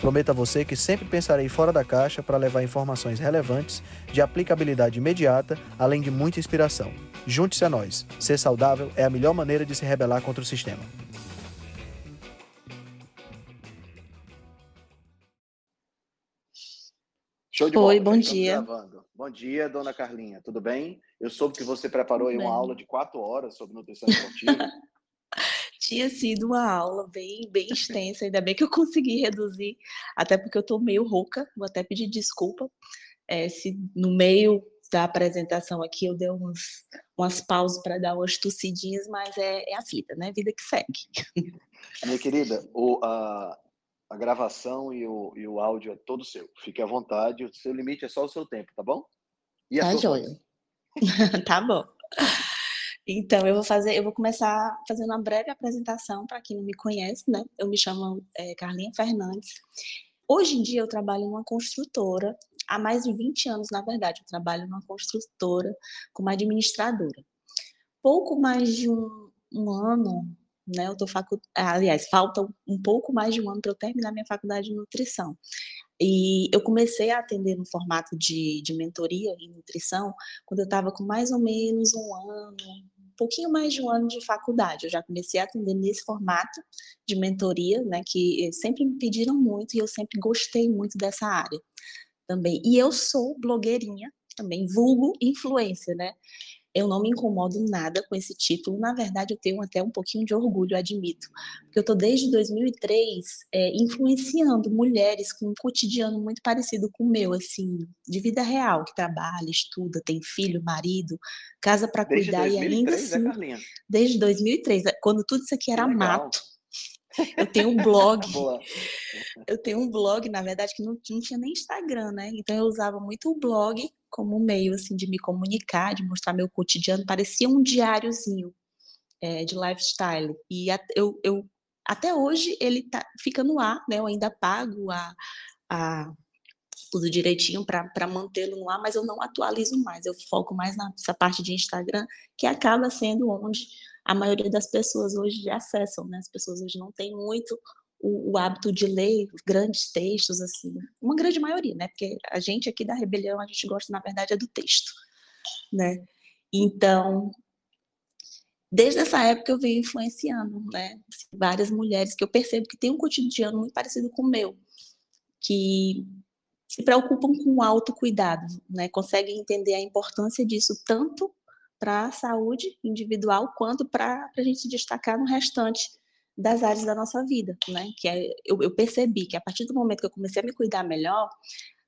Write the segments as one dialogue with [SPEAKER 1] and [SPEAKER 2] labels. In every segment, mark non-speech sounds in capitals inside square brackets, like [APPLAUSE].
[SPEAKER 1] Prometo a você que sempre pensarei fora da caixa para levar informações relevantes, de aplicabilidade imediata, além de muita inspiração. Junte-se a nós. Ser saudável é a melhor maneira de se rebelar contra o sistema.
[SPEAKER 2] Show de
[SPEAKER 3] Oi,
[SPEAKER 2] bola,
[SPEAKER 3] bom
[SPEAKER 2] já estamos
[SPEAKER 3] dia.
[SPEAKER 2] gravando. Bom dia, dona Carlinha. Tudo bem? Eu soube que você preparou uma aula de quatro horas sobre nutrição esportiva. [LAUGHS]
[SPEAKER 3] Tinha sido uma aula bem, bem extensa, ainda bem que eu consegui reduzir, até porque eu tô meio rouca, vou até pedir desculpa, eh, se no meio da apresentação aqui eu dei uns, umas pausas para dar umas tossidinhas, mas é, é a vida, né? Vida que segue. [LAUGHS]
[SPEAKER 2] Minha querida, o- a, a gravação e o, e o áudio é todo seu. Fique à vontade, o seu limite é só o seu tempo, tá bom? E a
[SPEAKER 3] Tá
[SPEAKER 2] sua
[SPEAKER 3] joia. [LAUGHS] Tá bom. Então, eu vou fazer, eu vou começar fazendo uma breve apresentação para quem não me conhece, né? Eu me chamo eh, Carlinha Fernandes. Hoje em dia eu trabalho numa construtora, há mais de 20 anos, na verdade, eu trabalho numa construtora como administradora. Pouco mais de um, um ano, né? Eu tô facu... Aliás, falta um pouco mais de um ano para eu terminar minha faculdade de nutrição. E eu comecei a atender no formato de, de mentoria em nutrição quando eu estava com mais ou menos um ano, pouquinho mais de um ano de faculdade. Eu já comecei a atender nesse formato de mentoria, né, que eh, sempre me pediram muito e eu sempre gostei muito dessa área também. E eu sou blogueirinha também, vulgo influencer, né? Eu não me incomodo nada com esse título. Na verdade, eu tenho até um pouquinho de orgulho, admito. Porque eu estou desde 2003 é, influenciando mulheres com um cotidiano muito parecido com o meu, assim, de vida real, que trabalha, estuda, tem filho, marido, casa para cuidar e ainda
[SPEAKER 2] 2003, né,
[SPEAKER 3] assim,
[SPEAKER 2] Carlinha?
[SPEAKER 3] desde 2003, quando tudo isso aqui era mato. Eu tenho um blog, [LAUGHS] eu tenho um blog, na verdade, que não, não tinha nem Instagram, né? Então eu usava muito o blog como meio assim de me comunicar, de mostrar meu cotidiano, parecia um diáriozinho é, de lifestyle. E a- eu, eu até hoje ele tá, fica no ar, né? Eu ainda pago a, a tudo direitinho para mantê-lo no ar, mas eu não atualizo mais. Eu foco mais nessa parte de Instagram, que acaba sendo onde a maioria das pessoas hoje acessam, né? As pessoas hoje não têm muito o, o hábito de ler grandes textos, assim, uma grande maioria, né? Porque a gente aqui da Rebelião, a gente gosta, na verdade, é do texto, né? Então, desde essa época eu venho influenciando, né? assim, várias mulheres que eu percebo que têm um cotidiano muito parecido com o meu, que se preocupam com o autocuidado, né? Conseguem entender a importância disso tanto para a saúde individual quanto para a gente se destacar no restante das áreas da nossa vida, né? Que é, eu, eu percebi que a partir do momento que eu comecei a me cuidar melhor,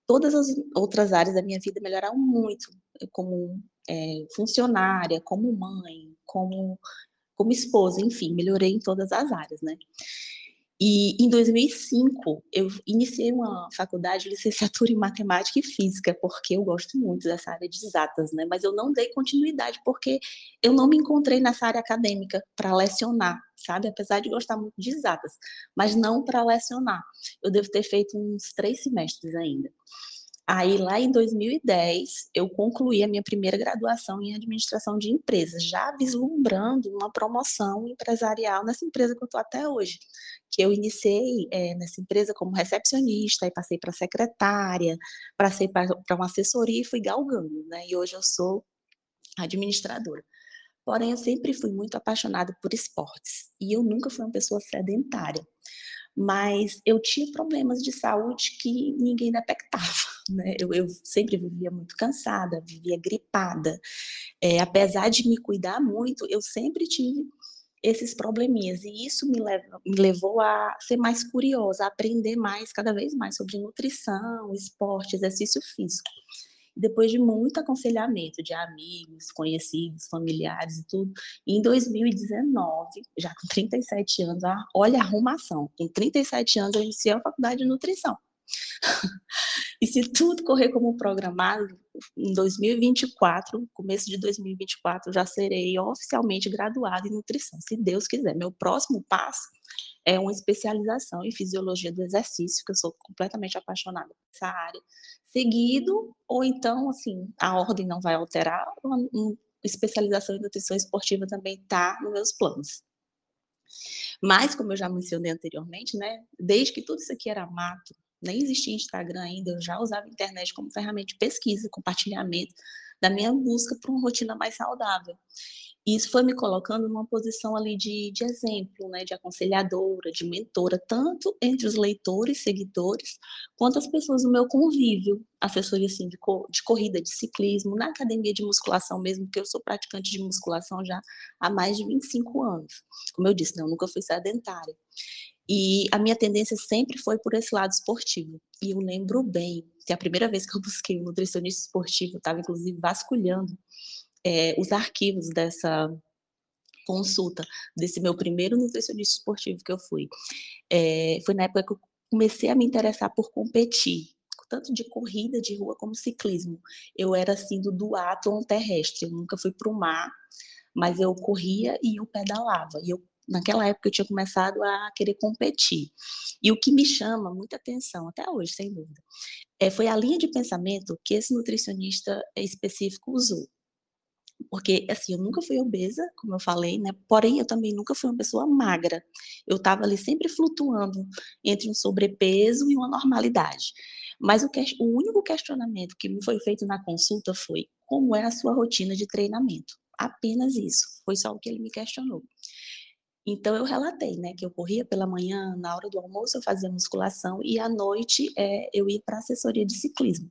[SPEAKER 3] todas as outras áreas da minha vida melhoraram muito, como é, funcionária, como mãe, como como esposa, enfim, melhorei em todas as áreas, né? E em 2005 eu iniciei uma faculdade de licenciatura em matemática e física, porque eu gosto muito dessa área de exatas, né? Mas eu não dei continuidade porque eu não me encontrei nessa área acadêmica para lecionar, sabe? Apesar de gostar muito de exatas, mas não para lecionar. Eu devo ter feito uns três semestres ainda. Aí, lá em 2010, eu concluí a minha primeira graduação em administração de empresas, já vislumbrando uma promoção empresarial nessa empresa que eu estou até hoje. Que eu iniciei eh, nessa empresa como recepcionista, aí passei para secretária, passei para uma assessoria e fui galgando, né? E hoje eu sou administradora. Porém, eu sempre fui muito apaixonada por esportes e eu nunca fui uma pessoa sedentária. Mas eu tinha problemas de saúde que ninguém detectava, né? Eu, eu sempre vivia muito cansada, vivia gripada. É, apesar de me cuidar muito, eu sempre tive esses probleminhas e isso me, leva, me levou a ser mais curiosa, a aprender mais, cada vez mais sobre nutrição, esporte, exercício físico. Depois de muito aconselhamento de amigos, conhecidos, familiares e tudo, em 2019, já com 37 anos, olha a arrumação, com 37 anos eu iniciei a faculdade de nutrição. [LAUGHS] e se tudo correr como programado, em 2024, começo de 2024, já serei oficialmente graduada em nutrição, se Deus quiser. Meu próximo passo é uma especialização em fisiologia do exercício, que eu sou completamente apaixonada por essa área, seguido, ou então, assim, a ordem não vai alterar, uma, uma especialização em nutrição esportiva também está nos meus planos. Mas, como eu já mencionei anteriormente, né, desde que tudo isso aqui era mato, nem existia Instagram ainda, eu já usava a internet como ferramenta de pesquisa, compartilhamento da minha busca por uma rotina mais saudável. E isso foi me colocando numa posição ali de, de exemplo, né, de aconselhadora, de mentora, tanto entre os leitores, seguidores, quanto as pessoas do meu convívio, assessoria assim, de, de corrida, de ciclismo, na academia de musculação mesmo, porque eu sou praticante de musculação já há mais de 25 anos. Como eu disse, né, eu nunca fui sedentária. E a minha tendência sempre foi por esse lado esportivo. E eu lembro bem que a primeira vez que eu busquei um nutricionista esportivo, estava inclusive vasculhando é, os arquivos dessa consulta, desse meu primeiro nutricionista esportivo que eu fui. É, foi na época que eu comecei a me interessar por competir, tanto de corrida de rua como ciclismo. Eu era assim do duatlon terrestre, eu nunca fui para o mar, mas eu corria e eu pedalava. E eu naquela época eu tinha começado a querer competir. E o que me chama muita atenção, até hoje, sem dúvida, é, foi a linha de pensamento que esse nutricionista específico usou porque assim, eu nunca fui obesa, como eu falei, né? Porém, eu também nunca fui uma pessoa magra. Eu estava ali sempre flutuando entre um sobrepeso e uma normalidade. Mas o, que, o único questionamento que me foi feito na consulta foi como é a sua rotina de treinamento. Apenas isso. Foi só o que ele me questionou. Então eu relatei, né, que eu corria pela manhã, na hora do almoço eu fazia musculação e à noite é, eu ia para assessoria de ciclismo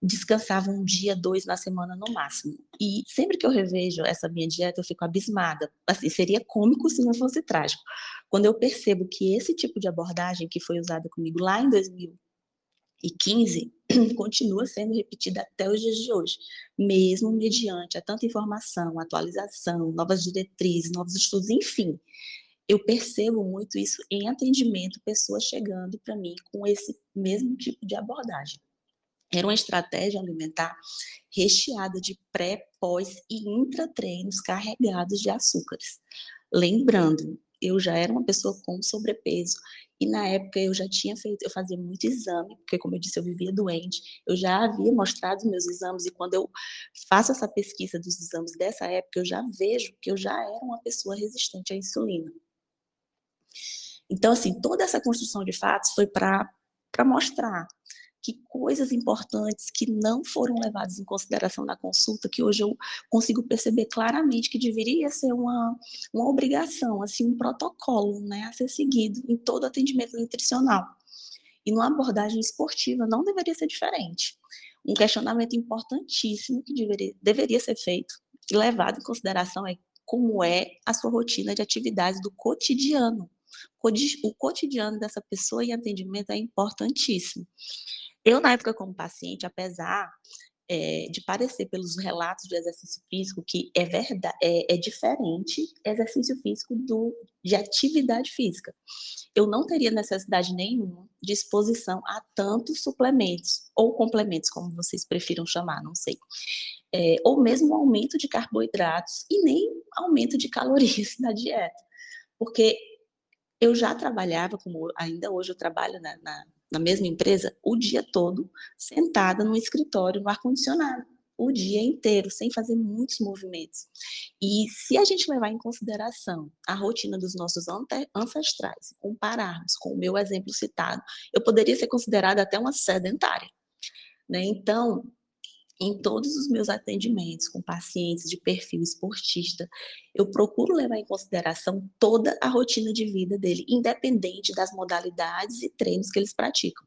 [SPEAKER 3] descansava um dia, dois na semana no máximo. E sempre que eu revejo essa minha dieta, eu fico abismada. Assim, seria cômico se não fosse trágico. Quando eu percebo que esse tipo de abordagem que foi usada comigo lá em 2015 [CLEARS THROAT] continua sendo repetida até os dias de hoje, mesmo mediante a tanta informação, atualização, novas diretrizes, novos estudos, enfim. Eu percebo muito isso em atendimento, pessoas chegando para mim com esse mesmo tipo de abordagem. Era uma estratégia alimentar recheada de pré, pós e intratreinos carregados de açúcares. Lembrando, eu já era uma pessoa com sobrepeso e na época eu já tinha feito, eu fazia muito exame, porque como eu disse, eu vivia doente. Eu já havia mostrado meus exames e quando eu faço essa pesquisa dos exames dessa época, eu já vejo que eu já era uma pessoa resistente à insulina. Então, assim, toda essa construção de fatos foi para mostrar que coisas importantes que não foram levadas em consideração na consulta, que hoje eu consigo perceber claramente que deveria ser uma, uma obrigação, assim, um protocolo né, a ser seguido em todo atendimento nutricional. E numa abordagem esportiva não deveria ser diferente. Um questionamento importantíssimo que deveria, deveria ser feito e levado em consideração é como é a sua rotina de atividades do cotidiano. O cotidiano dessa pessoa em atendimento é importantíssimo. Eu, na época, como paciente, apesar é, de parecer pelos relatos de exercício físico que é verdade, é, é, diferente exercício físico do, de atividade física. Eu não teria necessidade nenhuma de exposição a tantos suplementos ou complementos, como vocês prefiram chamar, não sei. É, ou mesmo aumento de carboidratos e nem aumento de calorias [LAUGHS] na dieta. Porque eu já trabalhava, como ainda hoje eu trabalho na, na na mesma empresa o dia todo, sentada no escritório, no ar-condicionado, o dia inteiro, sem fazer muitos movimentos. E se a gente levar em consideração a rotina dos nossos ancestrais, compararmos com o meu exemplo citado, eu poderia ser considerada até uma sedentária. Né? Então, em todos os meus atendimentos com pacientes de perfil esportista, eu procuro levar em consideração toda a rotina de vida dele, independente das modalidades e treinos que eles praticam.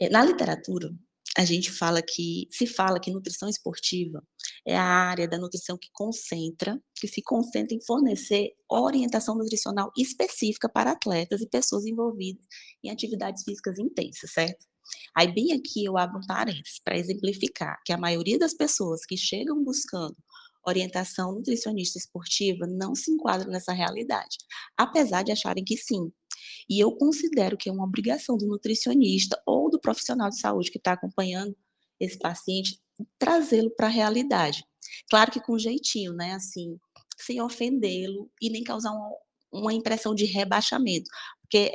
[SPEAKER 3] É, na literatura, a gente fala que se fala que nutrição esportiva é a área da nutrição que concentra, que se concentra em fornecer orientação nutricional específica para atletas e pessoas envolvidas em atividades físicas intensas, certo? Aí, bem aqui, eu abro um parênteses para exemplificar que a maioria das pessoas que chegam buscando orientação nutricionista esportiva não se enquadram nessa realidade, apesar de acharem que sim, E eu considero que é uma obrigação do nutricionista ou do profissional de saúde que está acompanhando esse paciente trazê-lo para a realidade. Claro que com jeitinho, né? Assim, sem ofendê-lo e nem causar uma, uma impressão de rebaixamento. Porque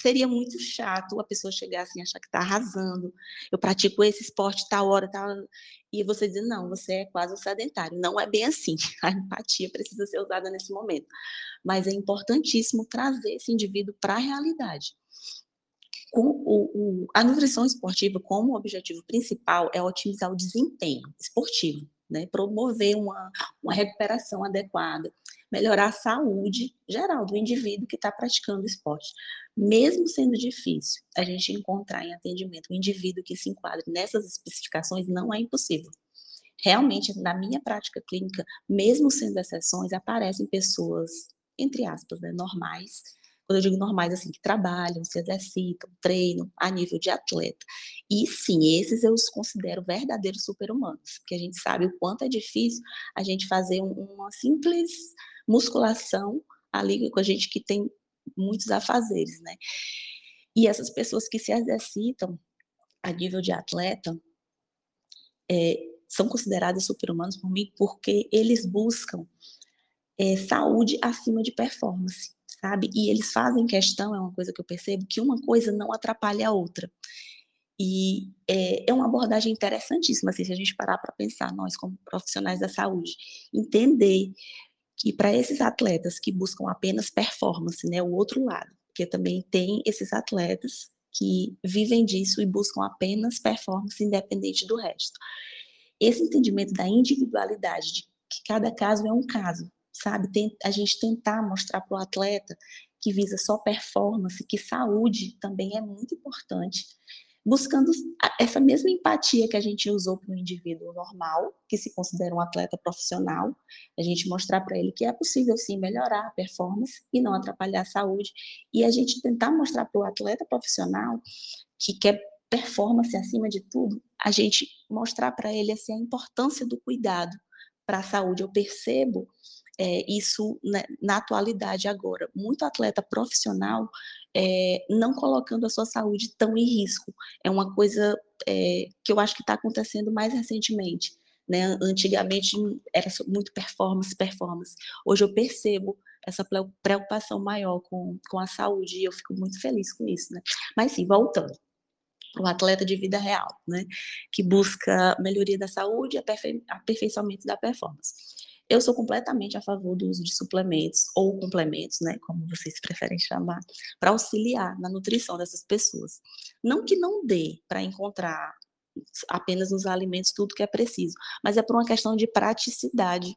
[SPEAKER 3] seria muito chato a pessoa chegar assim, achar que está arrasando. Eu pratico esse esporte tal hora, tal, e você dizer, não, você é quase um sedentário. Não é bem assim. [LAUGHS] A empatia precisa ser usada nesse momento. Mas é importantíssimo trazer esse indivíduo para a realidade. O, o, a nutrição esportiva, como objetivo principal, é otimizar o desempenho esportivo, né? promover uma, uma recuperação adequada, melhorar a saúde geral do indivíduo que está praticando esporte. Mesmo sendo difícil a gente encontrar em atendimento um indivíduo que se enquadre nessas especificações, não é impossível. Realmente, na minha prática clínica, mesmo sendo exceções, aparecem pessoas, entre aspas, né, normais, quando eu digo normais, assim, que trabalham, se exercitam, treinam a nível de atleta. E sim, esses eu os considero verdadeiros super-humanos, porque a gente sabe o quanto é difícil a gente fazer uma simples musculação ali com a gente que tem muitos afazeres, né? E essas pessoas que se exercitam a nível de atleta é, são consideradas super-humanos por mim porque eles buscam é, saúde acima de performance, sabe? E eles fazem questão, é uma coisa que eu percebo, que uma coisa não atrapalha a outra. E é, é uma abordagem interessantíssima, assim, se a gente parar para pensar, nós como profissionais da saúde, entender que para esses atletas que buscam apenas performance, né, o outro lado, porque também tem esses atletas que vivem disso e buscam apenas performance independente do resto. Esse entendimento da individualidade, de que cada caso é um caso, sabe? Tem, a gente tentar mostrar para o atleta que visa só performance, que saúde também é muito importante buscando essa mesma empatia que a gente usou para o indivíduo normal, que se considera um atleta profissional, a gente mostrar para ele que é possível sim melhorar a performance e não atrapalhar a saúde, e a gente tentar mostrar para o atleta profissional que quer performance acima de tudo, a gente mostrar para ele assim, a importância do cuidado para a saúde. Eu percebo é, isso né, na atualidade agora. Muito atleta profissional é, não colocando a sua saúde tão em risco. É uma coisa é, que eu acho que está acontecendo mais recentemente. Né? Antigamente era muito performance, performance. Hoje eu percebo essa preocupação maior com, com a saúde e eu fico muito feliz com isso. Né? Mas sim, voltando o atleta de vida real, né, que busca melhoria da saúde e aperfei aperfeiçoamento da performance. Eu sou completamente a favor do uso de suplementos ou complementos, né, como vocês [LAUGHS] preferem chamar, para auxiliar na nutrição dessas pessoas. Não que não dê para encontrar apenas nos alimentos tudo que é preciso, mas é por uma questão de praticidade.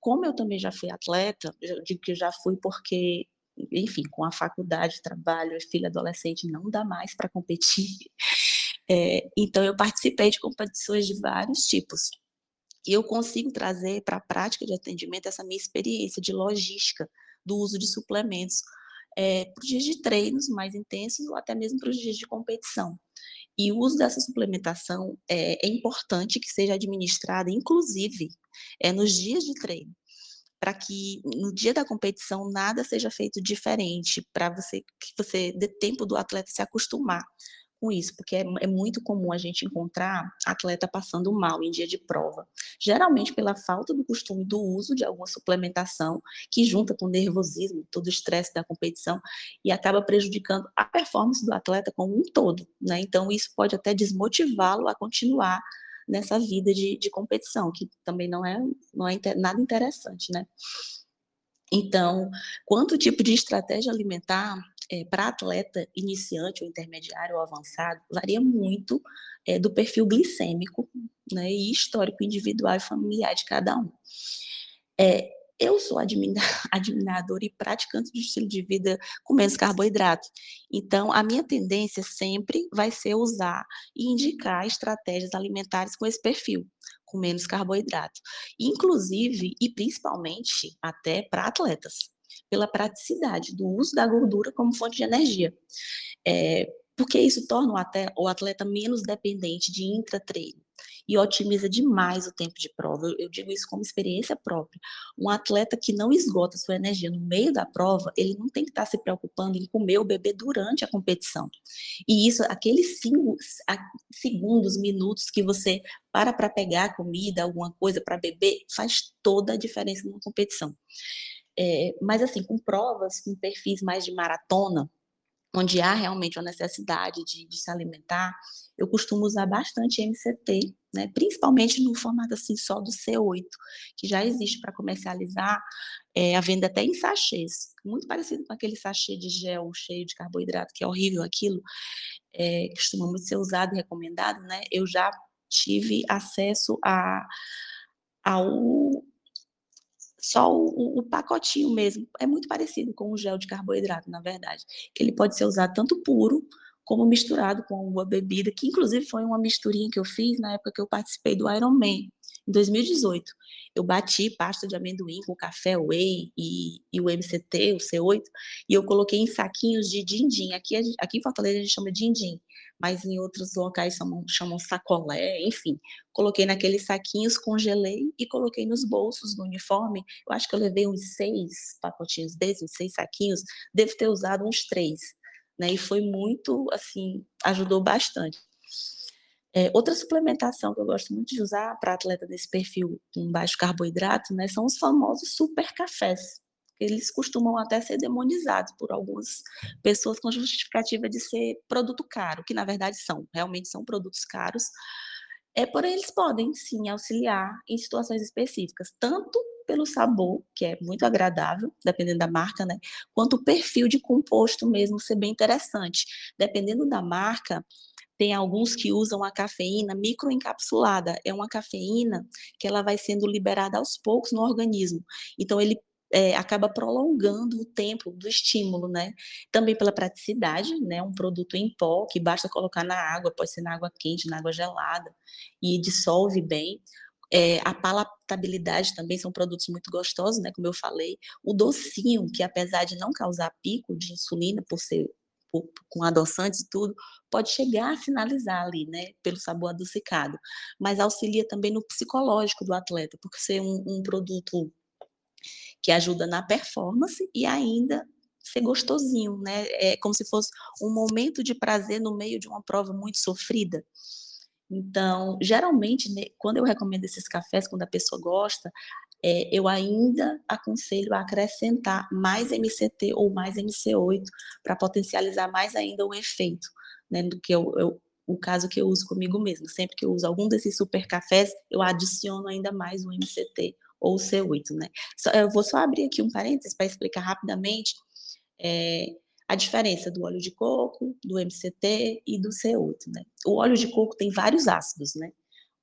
[SPEAKER 3] Como eu também já fui atleta, eu digo que já fui porque enfim, com a faculdade, trabalho, filho adolescente, não dá mais para competir. [LAUGHS] É, então, eu participei de competições de vários tipos. E eu consigo trazer para a prática de atendimento essa minha experiência de logística do uso de suplementos é, para os dias de treinos mais intensos ou até mesmo para os dias de competição. E o uso dessa suplementação é, é importante que seja administrada, inclusive, é, nos dias de treino, para que no dia da competição nada seja feito diferente, para você que você dê tempo do atleta se acostumar com isso, porque é, é, muito comum a gente encontrar atleta passando mal em dia de prova, geralmente pela falta do costume do uso de alguma suplementação que junta com o nervosismo, todo o estresse da competição e acaba prejudicando a performance do atleta como um todo, né? Então isso pode até desmotivá-lo a continuar nessa vida de, de competição, que também não é, não é nada interessante, né? Então, quanto tipo de estratégia alimentar é, para atleta iniciante ou intermediário ou avançado, varia muito é, do perfil glicêmico né, e histórico individual e familiar de cada um. É, eu sou [LAUGHS] admiradora e praticante de estilo de vida com menos carboidrato. Então, a minha tendência sempre vai ser usar e indicar estratégias alimentares com esse perfil, com menos carboidrato. Inclusive, e principalmente, até para atletas pela praticidade do uso da gordura como fonte de energia. É, porque isso torna o atleta, menos dependente de intratreino. e otimiza demais o tempo de prova. Eu, eu digo isso como experiência própria. Um atleta que não esgota sua energia no meio da prova, ele não tem que estar se preocupando em comer ou beber durante a competição. E isso, aqueles cinco, segundos, minutos que você para para pegar comida, alguma coisa para beber, faz toda a diferença numa competição. É, mas assim, com provas, com perfis mais de maratona, onde há realmente uma necessidade de, de, se alimentar, eu costumo usar bastante MCT, né? principalmente no formato assim só do C8, que já existe para comercializar, é, a venda até em sachês, muito parecido com aquele sachê de gel cheio de carboidrato, que é horrível aquilo, é, costuma muito ser usado e recomendado, né? Eu já tive acesso a, ao só o, o, pacotinho mesmo. É muito parecido com o gel de carboidrato, na verdade. Que ele pode ser usado tanto puro como misturado com alguma bebida, que inclusive foi uma misturinha que eu fiz na época que eu participei do Ironman, em 2018. Eu bati pasta de amendoim com café whey e, e o MCT, o C8, e eu coloquei em saquinhos de din-din. Aqui, aqui em Fortaleza a gente chama din-din, mas em outros locais chamam, chamam sacolé, enfim. Coloquei naqueles saquinhos, congelei e coloquei nos bolsos do uniforme. Eu acho que eu levei uns seis pacotinhos desses, seis saquinhos, devo ter usado uns três. Né, e foi muito, assim, ajudou bastante. É, outra suplementação que eu gosto muito de usar para atleta desse perfil com baixo carboidrato, né, são os famosos super cafés. Eles costumam até ser demonizados por algumas pessoas com justificativa de ser produto caro, que na verdade são, realmente são produtos caros. É, porém, eles podem sim auxiliar em situações específicas, tanto pelo sabor, que é muito agradável, dependendo da marca, né? Quanto o perfil de composto mesmo ser bem interessante. Dependendo da marca, tem alguns que usam a cafeína microencapsulada. É uma cafeína que ela vai sendo liberada aos poucos no organismo. Então, ele é, acaba prolongando o tempo do estímulo, né? Também pela praticidade, né? Um produto em pó que basta colocar na água, pode ser na água quente, na água gelada, e dissolve bem. É, a palatabilidade também são produtos muito gostosos, né? Como eu falei. O docinho, que apesar de não causar pico de insulina por ser com adoçantes e tudo, pode chegar a sinalizar ali, né, pelo sabor adocicado, mas auxilia também no psicológico do atleta, por ser um, um produto que ajuda na performance e ainda ser gostosinho, né? É como se fosse um momento de prazer no meio de uma prova muito sofrida. Então, geralmente, né, quando eu recomendo esses cafés, quando a pessoa gosta, é, eu ainda aconselho a acrescentar mais MCT ou mais MC8 para potencializar mais ainda o efeito, né, do que eu, eu, o caso que eu uso comigo mesmo. Sempre que eu uso algum desses super cafés, eu adiciono ainda mais o MCT ou o C8, né? Só, eu vou só abrir aqui um parênteses para explicar rapidamente é, a diferença do óleo de coco, do MCT e do C8, né? O óleo de coco tem vários ácidos, né?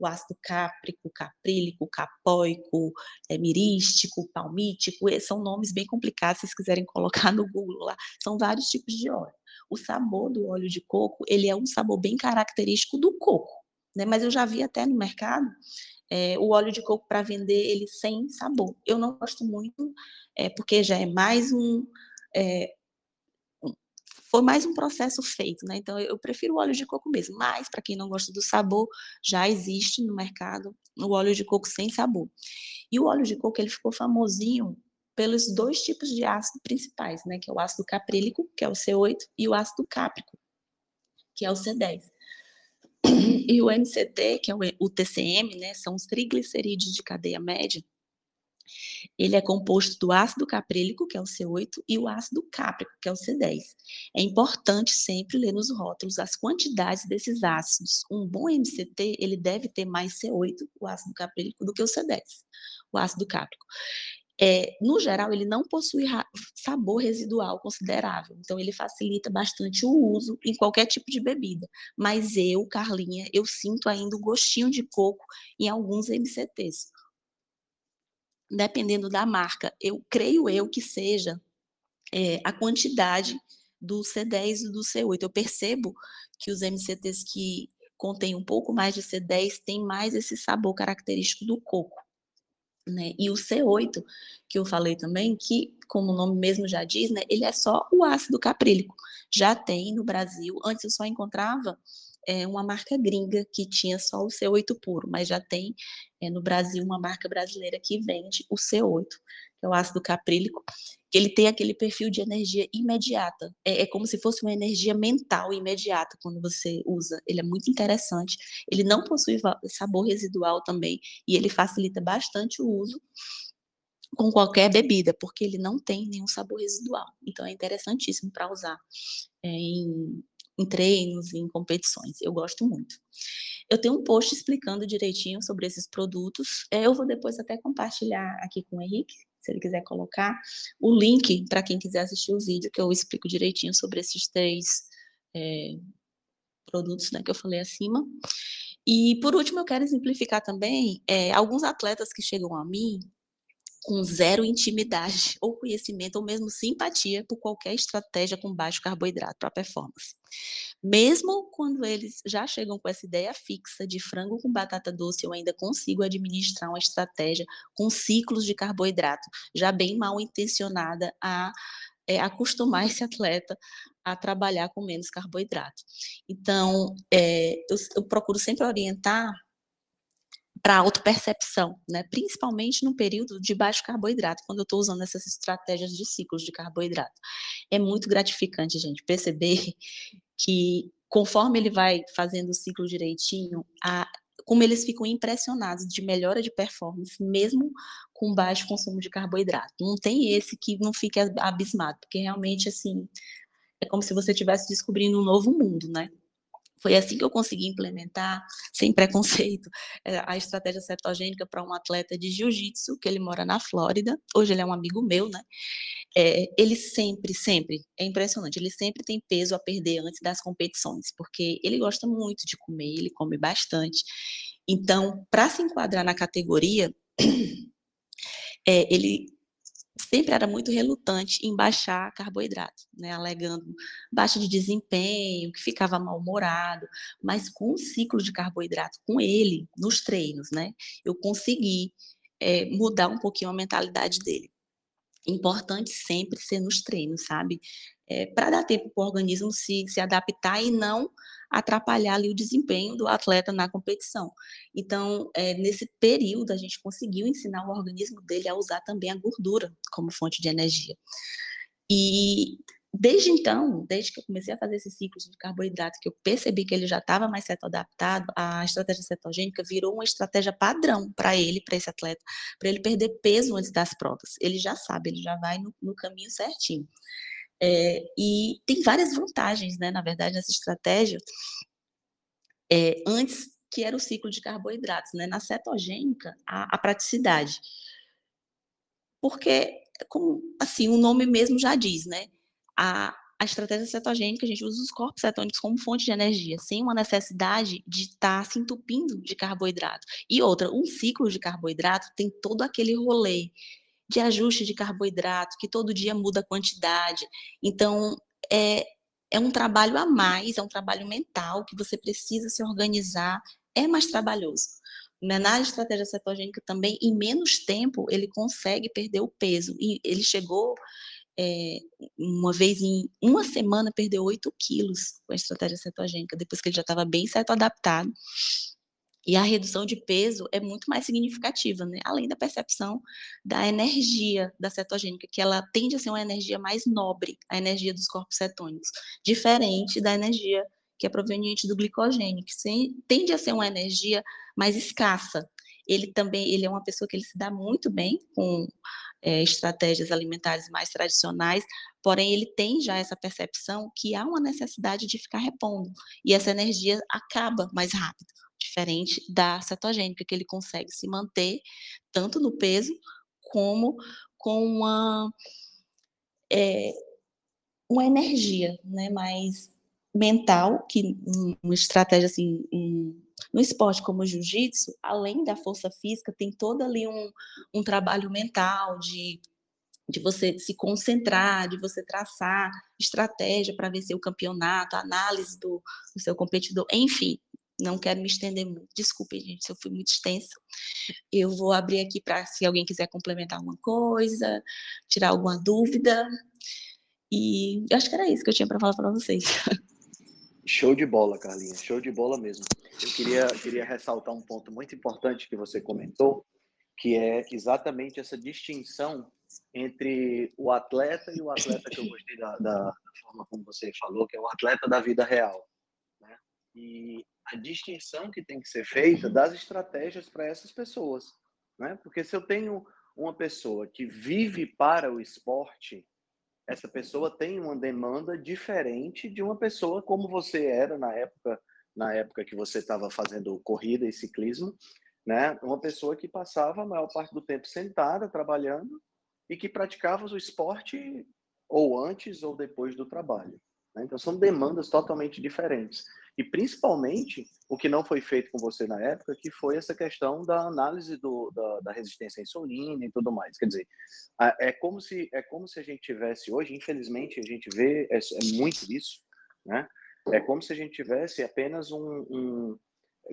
[SPEAKER 3] o ácido cáprico, caprílico, capóico, é, mirístico, palmítico, são nomes bem complicados, se vocês quiserem colocar no Google lá, são vários tipos de óleo. O sabor do óleo de coco, ele é um sabor bem característico do coco, né? Mas eu já vi até no mercado é, o óleo de coco para vender ele sem sabor. Eu não gosto muito, é, porque já é mais um, é, foi mais um processo feito, né? Então eu prefiro o óleo de coco mesmo, mas para quem não gosta do sabor, já existe no mercado o óleo de coco sem sabor. E o óleo de coco ele ficou famosinho pelos dois tipos de ácido principais, né? Que é o ácido caprílico, que é o C8, e o ácido cáprico, que é o C10. E o MCT, que é o TCM, né? São os triglicerídeos de cadeia média ele é composto do ácido caprílico, que é o C8, e o ácido cáprico, que é o C10. É importante sempre ler nos rótulos as quantidades desses ácidos. Um bom MCT, ele deve ter mais C8, o ácido caprílico, do que o C10, o ácido cáprico. É, no geral, ele não possui sabor residual considerável, então ele facilita bastante o uso em qualquer tipo de bebida. Mas eu, Carlinha, eu sinto ainda o gostinho de coco em alguns MCTs dependendo da marca, eu creio eu que seja é, a quantidade do C10 e do C8. Eu percebo que os MCTs que contêm um pouco mais de C10 têm mais esse sabor característico do coco. Né? E o C8, que eu falei também, que, como o nome mesmo já diz, né, ele é só o ácido caprílico. Já tem no Brasil, antes eu só encontrava é uma marca gringa que tinha só o C8 puro, mas já tem é, no Brasil uma marca brasileira que vende o C8, que é o ácido caprílico, que ele tem aquele perfil de energia imediata. É, é, como se fosse uma energia mental imediata quando você usa. Ele é muito interessante. Ele não possui sabor residual também e ele facilita bastante o uso com qualquer bebida, porque ele não tem nenhum sabor residual. Então é interessantíssimo para usar é, em, em treinos, em competições. Eu gosto muito. Eu tenho um post explicando direitinho sobre esses produtos. É, eu vou depois até compartilhar aqui com o Henrique, se ele quiser colocar o link para quem quiser assistir o vídeo, que eu explico direitinho sobre esses três é, produtos né, que eu falei acima. E, por último, eu quero exemplificar também é, alguns atletas que chegam a mim com zero intimidade [LAUGHS] ou conhecimento ou mesmo simpatia por qualquer estratégia com baixo carboidrato para performance. Mesmo quando eles já chegam com essa ideia fixa de frango com batata doce, eu ainda consigo administrar uma estratégia com ciclos de carboidrato, já bem mal intencionada a é, acostumar [LAUGHS] esse atleta a trabalhar com menos carboidrato. Então, é, eu, eu procuro sempre orientar para autopercepção, né? principalmente no período de baixo carboidrato, quando eu estou usando essas estratégias de ciclos de carboidrato. É muito gratificante, gente, perceber [LAUGHS] que conforme ele vai fazendo o ciclo direitinho, a, como eles ficam impressionados de melhora de performance, mesmo com baixo consumo de carboidrato. Não tem esse que não fique abismado, porque realmente, assim, é como se você estivesse descobrindo um novo mundo, né? Foi assim que eu consegui implementar, sem preconceito, [LAUGHS] eh, a estratégia cetogênica para um atleta de jiu-jitsu, que ele mora na Flórida. Hoje ele é um amigo meu, né? É, ele sempre, sempre, é impressionante, ele sempre tem peso a perder antes das competições, porque ele gosta muito de comer, ele come bastante. Então, para se enquadrar na categoria, [CLEARS THROAT] é, ele sempre era muito relutante em baixar carboidrato, né, alegando baixa de desempenho, que ficava mal-humorado, mas com o ciclo de carboidrato com ele, nos treinos, né, eu consegui é, mudar um pouquinho a mentalidade dele. Importante sempre ser nos treinos, sabe? É, para dar tempo para o organismo se, se adaptar e não atrapalhar ali o desempenho do atleta na competição. Então, é, nesse período, a gente conseguiu ensinar o organismo dele a usar também a gordura como fonte de energia. E desde então, desde que eu comecei a fazer esses ciclos de carboidrato, que eu percebi que ele já estava mais cetoadaptado, a estratégia cetogênica virou uma estratégia padrão para ele, para esse atleta, para ele perder peso antes das provas. Ele já sabe, ele já vai no, no caminho certinho. É, e tem várias vantagens, né, na verdade, nessa estratégia. É, antes que era o ciclo de carboidratos, né? Na cetogênica, a, a praticidade. Porque, como assim, o nome mesmo já diz, né? A, a estratégia cetogênica, a gente usa os corpos cetônicos como fonte de energia, sem uma necessidade de estar tá se entupindo de carboidrato. E outra, um ciclo de carboidrato tem todo aquele rolê de ajuste de carboidrato, que todo dia muda a quantidade. Então, é, é um trabalho a mais, é um trabalho mental que você precisa se organizar, é mais trabalhoso. Na estratégia cetogênica também, em menos tempo, ele consegue perder o peso. E ele chegou, é, uma vez em uma semana, perdeu 8 quilos com a estratégia cetogênica, depois que ele já estava bem certo adaptado. E a redução de peso é muito mais significativa, né? Além da percepção da energia da cetogênica, que ela tende a ser uma energia mais nobre, a energia dos corpos cetônicos, diferente da energia que é proveniente do glicogênio, que tende a ser uma energia mais escassa. Ele também, ele é uma pessoa que ele se dá muito bem com é, estratégias alimentares mais tradicionais, porém ele tem já essa percepção que há uma necessidade de ficar repondo, e essa energia acaba mais rápido diferente da cetogênica, que ele consegue se manter tanto no peso como com uma, é, uma energia né, mais mental, que uma estratégia assim, um, no esporte como o jiu-jitsu, além da força física, tem todo ali um, um trabalho mental de de você se concentrar, de você traçar estratégia para vencer o campeonato, análise do, do seu competidor, enfim, não quero me estender muito. Desculpe, gente, se eu fui muito extensa. Eu vou abrir aqui para se alguém quiser complementar alguma coisa, tirar alguma dúvida. E eu acho que era isso que eu tinha para falar para vocês.
[SPEAKER 2] Show de bola, Carlinha, show de bola mesmo. Eu queria, queria ressaltar um ponto muito importante que você comentou, que é exatamente essa distinção entre o atleta e o atleta que eu gostei da, da, da forma como você falou, que é o atleta da vida real. E a distinção que tem que ser feita das estratégias para essas pessoas. Né? Porque se eu tenho uma pessoa que vive para o esporte, essa pessoa tem uma demanda diferente de uma pessoa como você era na época na época que você estava fazendo corrida e ciclismo, né? Uma pessoa que passava a maior parte do tempo sentada trabalhando e que praticava o esporte ou antes ou depois do trabalho. Né? Então são demandas totalmente diferentes. E principalmente o que não foi feito com você na época, que foi essa questão da análise do, da, da, resistência à insulina e tudo mais. Quer dizer, é como se é como se a gente tivesse hoje, infelizmente a gente vê é, é muito isso, né? É como se a gente tivesse apenas um, um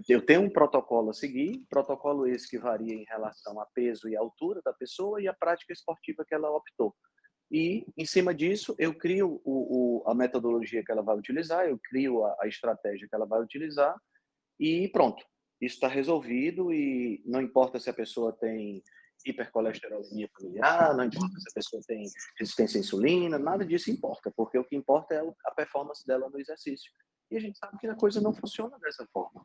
[SPEAKER 2] eu tenho um protocolo a seguir, protocolo esse que varia em relação a peso e altura da pessoa e a prática esportiva que ela optou. E, em cima disso, eu crio o, o, a metodologia que ela vai utilizar, eu crio a, a estratégia que ela vai utilizar e pronto. Isso está resolvido e não importa se a pessoa tem hipercolesterolemia familiar, não importa se a pessoa tem resistência à insulina, nada disso importa, porque o que importa é a performance dela no exercício. E a gente sabe que a coisa não funciona dessa forma.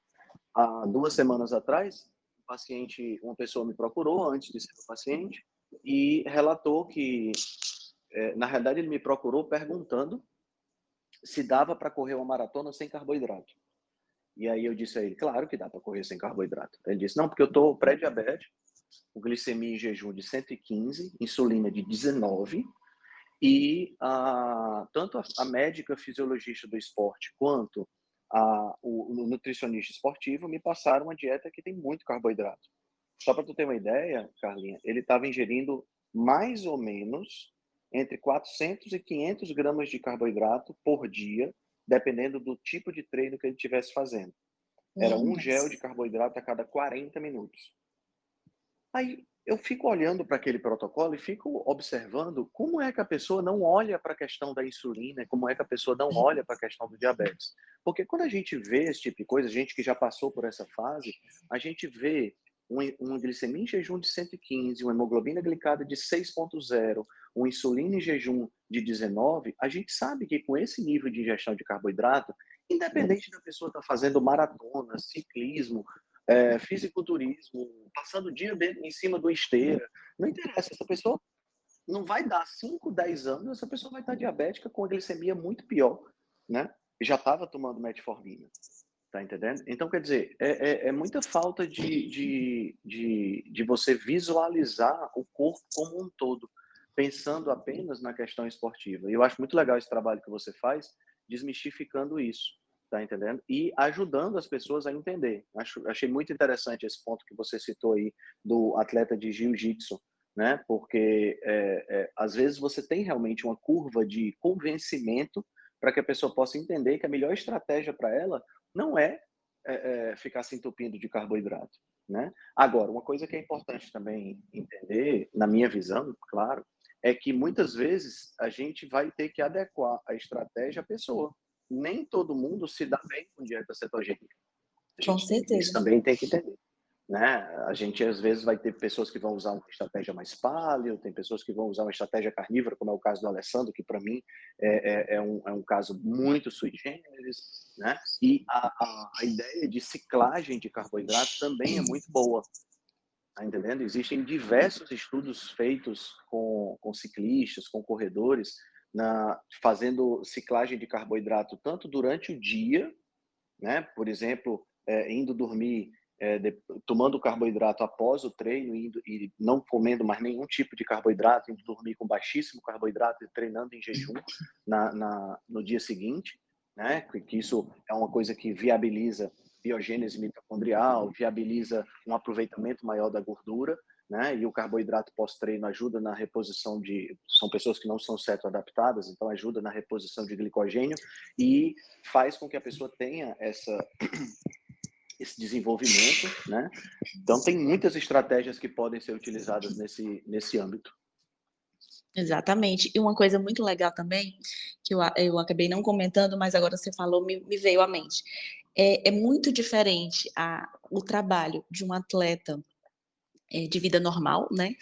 [SPEAKER 2] Há duas semanas atrás, um paciente, uma pessoa me procurou antes de ser um paciente e relatou que é, na realidade, ele me procurou perguntando se dava para correr uma maratona sem carboidrato. E aí eu disse a ele, claro que dá para correr sem carboidrato. Ele disse, não, porque eu estou pré-diabético, com glicemia em jejum de 115, insulina de 19, e a, tanto a, a médica fisiologista do esporte quanto a, o, o, nutricionista esportivo me passaram uma dieta que tem muito carboidrato. Só para tu ter uma ideia, Carlinha, ele estava ingerindo mais ou menos entre 400 e 500 gramas de carboidrato por dia, dependendo do tipo de treino que ele estivesse fazendo. Era um gel de carboidrato a cada 40 minutos. Aí eu fico olhando para aquele protocolo e fico observando como é que a pessoa não olha para a questão da insulina, como é que a pessoa não olha para a questão do diabetes. Porque quando a gente vê esse tipo de coisa, gente que já passou por essa fase, a gente vê uma glicemia em jejum de 115, uma hemoglobina glicada de 6.0, uma insulina em jejum de 19, a gente sabe que com esse nível de ingestão de carboidrato, independente da pessoa estar tá fazendo maratona, ciclismo, é, fisiculturismo, passando o dia em cima do esteira, não interessa, essa pessoa não vai dar 5, 10 anos, essa pessoa vai estar diabética com a glicemia muito pior, né? Já estava tomando metformina. Tá entendendo? Então, quer dizer, é, é, é muita falta de, de, de, de, você visualizar o corpo como um todo, pensando apenas na questão esportiva. E eu acho muito legal esse trabalho que você faz, desmistificando isso, tá entendendo? E ajudando as pessoas a entender. Acho, achei muito interessante esse ponto que você citou aí do atleta de jiu-jitsu, né? Porque é, é, às vezes você tem realmente uma curva de convencimento para que a pessoa possa entender que a melhor estratégia para ela não é, é, é, ficar se entupindo de carboidrato. Né? Agora, uma coisa que é importante também entender, na minha visão, claro, é que muitas vezes a gente vai ter que adequar a estratégia à pessoa. Nem todo mundo se dá bem com dieta cetogênica.
[SPEAKER 3] Com certeza.
[SPEAKER 2] Isso também tem que entender. Né? A gente às vezes vai ter pessoas que vão usar uma estratégia mais paleo, tem pessoas que vão usar uma estratégia carnívora, como é o caso do Alessandro, que para mim é, é, é, um, é um caso muito sui generis, né? E a, a, a ideia de ciclagem de carboidrato também é muito boa, tá entendendo? Existem diversos estudos feitos com, com ciclistas, com corredores, na, fazendo ciclagem de carboidrato tanto durante o dia, né? Por exemplo, é, indo dormir é, de, tomando carboidrato após o treino indo, e não comendo mais nenhum tipo de carboidrato, indo dormir com baixíssimo carboidrato e treinando em jejum [LAUGHS] na, na no dia seguinte, né? Que isso é uma coisa que viabiliza biogênese mitocondrial, viabiliza um aproveitamento maior da gordura, né? E o carboidrato pós-treino ajuda na reposição de. São pessoas que não são adaptadas, então ajuda na reposição de glicogênio e faz com que a pessoa tenha essa esse desenvolvimento, né? Então tem muitas estratégias que podem ser utilizadas nesse nesse âmbito.
[SPEAKER 3] Exatamente. E uma coisa muito legal também, que eu, eu acabei não comentando, mas agora você falou, me, me veio à mente. É, é, muito diferente a, o trabalho de um atleta é, de vida normal, né?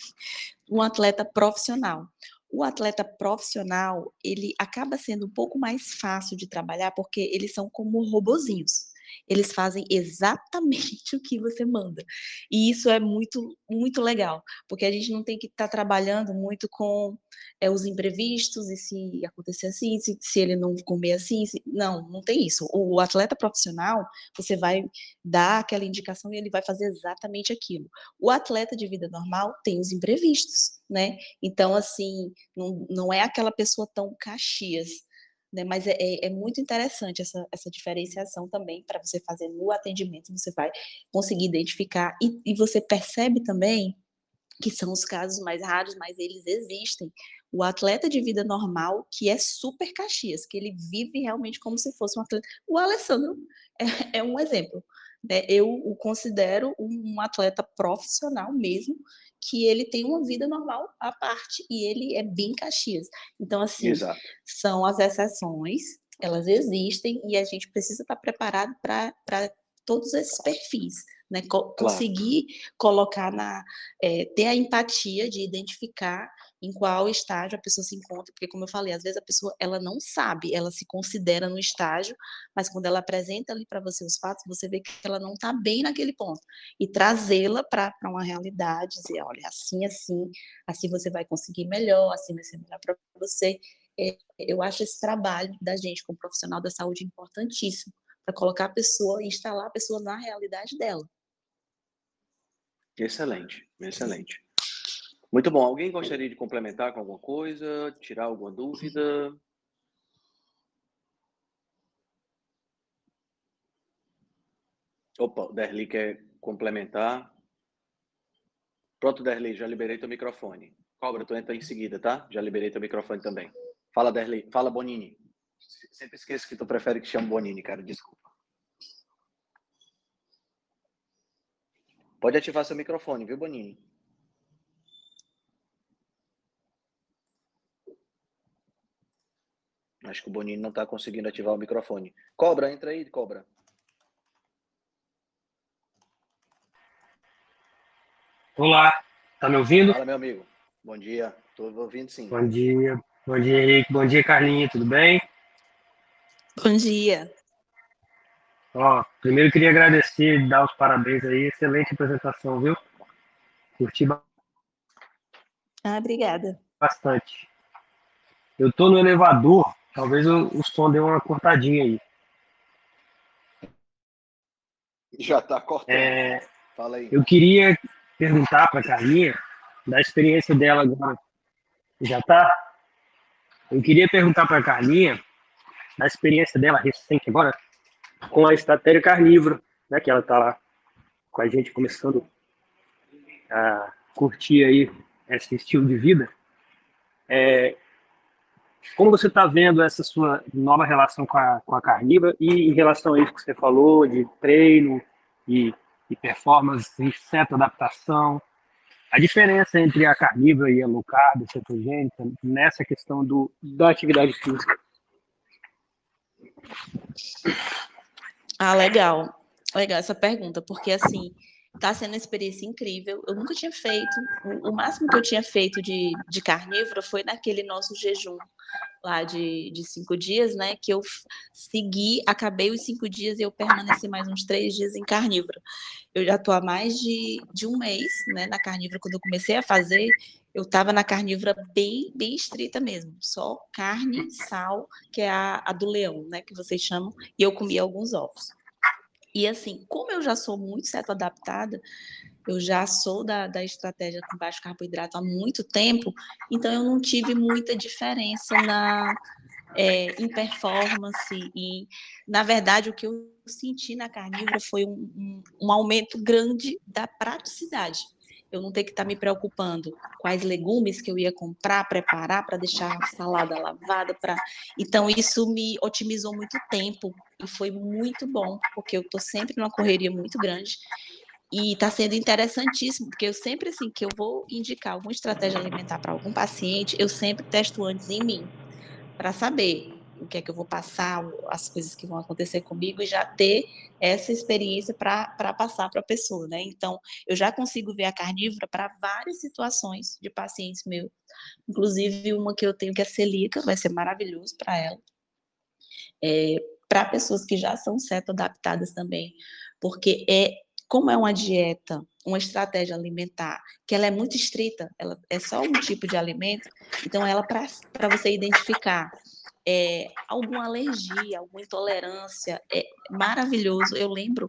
[SPEAKER 3] Um atleta profissional. O atleta profissional, ele acaba sendo um pouco mais fácil de trabalhar porque eles são como robozinhos eles fazem exatamente [LAUGHS] o que você manda. E isso é muito, muito legal, porque a gente não tem que estar tá trabalhando muito com é, os imprevistos e se acontecer assim, se, se ele não comer assim. Se... não, não tem isso. O, atleta profissional, você vai dar aquela indicação e ele vai fazer exatamente aquilo. O atleta de vida normal tem os imprevistos, né? Então, assim, não, não é aquela pessoa tão caxias né? Mas é, é, é muito interessante essa, essa diferenciação também para você fazer no atendimento, você vai conseguir identificar e, e você percebe também que são os casos mais raros, mas eles existem. O atleta de vida normal, que é super Caxias, que ele vive realmente como se fosse um atleta. O Alessandro é, é um exemplo. Né? Eu o considero um, atleta profissional mesmo, que ele tem uma vida normal à parte e ele é bem Caxias. Então, assim, Exato. são as exceções, elas existem e a gente precisa estar preparado para todos esses perfis né? Co claro. Conseguir colocar na. É, ter a empatia de identificar em qual estágio a pessoa se encontra, porque como eu falei, às vezes a pessoa ela não sabe, ela se considera no estágio, mas quando ela apresenta ali para você os fatos, você vê que ela não está bem naquele ponto e trazê-la para uma realidade, dizer, olha, assim, assim, assim você vai conseguir melhor, assim vai ser melhor para você. É, eu acho esse trabalho da gente como profissional da saúde importantíssimo para colocar a pessoa instalar a pessoa na realidade dela.
[SPEAKER 2] Excelente, excelente. [LAUGHS] Muito bom. Alguém gostaria de complementar com alguma coisa, tirar alguma dúvida? Opa, o Derli quer complementar. Pronto, Derli, já liberei teu microfone. Cobra, tu entra em seguida, tá? Já liberei teu microfone também. Fala, Derli. Fala, Bonini. Sempre esqueço que tu prefere que chame Bonini, cara. Desculpa. Pode ativar seu microfone, viu, Bonini? Acho que o Bonini não está conseguindo ativar o microfone. Cobra, entra aí, Cobra.
[SPEAKER 4] Olá, tá me ouvindo?
[SPEAKER 2] Fala, meu amigo. Bom dia. Estou ouvindo sim.
[SPEAKER 4] Bom dia. Bom dia, Henrique. Bom dia, Carlinhos. Tudo bem?
[SPEAKER 3] Bom dia.
[SPEAKER 4] Ó, primeiro queria agradecer e dar os parabéns aí. Excelente apresentação, viu? Curti
[SPEAKER 3] Ah, obrigada.
[SPEAKER 4] bastante. Eu tô no elevador, talvez o, o som dê uma cortadinha aí.
[SPEAKER 2] Já tá cortando.
[SPEAKER 4] É,
[SPEAKER 2] Fala aí.
[SPEAKER 4] eu queria perguntar para a Carlinha, da experiência dela agora. Já tá? Eu queria perguntar para a Carlinha, da experiência dela recente agora, com a estratégia carnívora, né, que ela está lá com a gente começando a curtir aí esse estilo de vida. É, como você está vendo essa sua nova relação com a, com a carnívora e em relação a isso que você falou de treino e, e performance certa adaptação, a diferença entre a carnívora e a low carb, cetogênica, nessa questão do, da atividade física?
[SPEAKER 3] Ah, legal. Legal essa pergunta, porque assim, tá sendo uma experiência incrível. Eu nunca tinha feito, o, máximo que eu tinha feito de, de carnívoro foi naquele nosso jejum lá de, de cinco dias, né? Que eu segui, acabei os cinco dias e eu permaneci mais uns três dias em carnívoro. Eu já tô há mais de, de um mês, né? Na carnívora, quando eu comecei a fazer, eu estava na carnívora bem, bem estrita mesmo, só carne, sal, que é a, a do leão, né, que vocês chamam, e eu comia alguns ovos. E assim, como eu já sou muito certo adaptada, eu já sou da, da estratégia com baixo carboidrato há muito tempo, então eu não tive muita diferença na, é, em performance e, na verdade, o que eu senti na carnívora foi um, um, um aumento grande da praticidade eu não ter que estar tá me preocupando quais legumes que eu ia comprar, preparar para deixar a salada lavada para. Então isso me otimizou muito tempo e foi muito bom, porque eu estou sempre numa correria muito grande. E está sendo interessantíssimo, porque eu sempre, assim, que eu vou indicar alguma estratégia alimentar para algum paciente, eu sempre testo antes em mim, para saber o que é que eu vou passar, as coisas que vão acontecer comigo e já ter essa experiência para passar para a pessoa, né? Então, eu já consigo ver a carnívora para várias situações de pacientes meus, inclusive uma que eu tenho que é celíaca, vai ser maravilhoso para ela. É, para pessoas que já são ceto adaptadas também, porque é como é uma dieta, uma estratégia alimentar, que ela é muito estrita, ela é só um tipo de alimento, então ela para você identificar é, alguma alergia, alguma intolerância, é maravilhoso. Eu lembro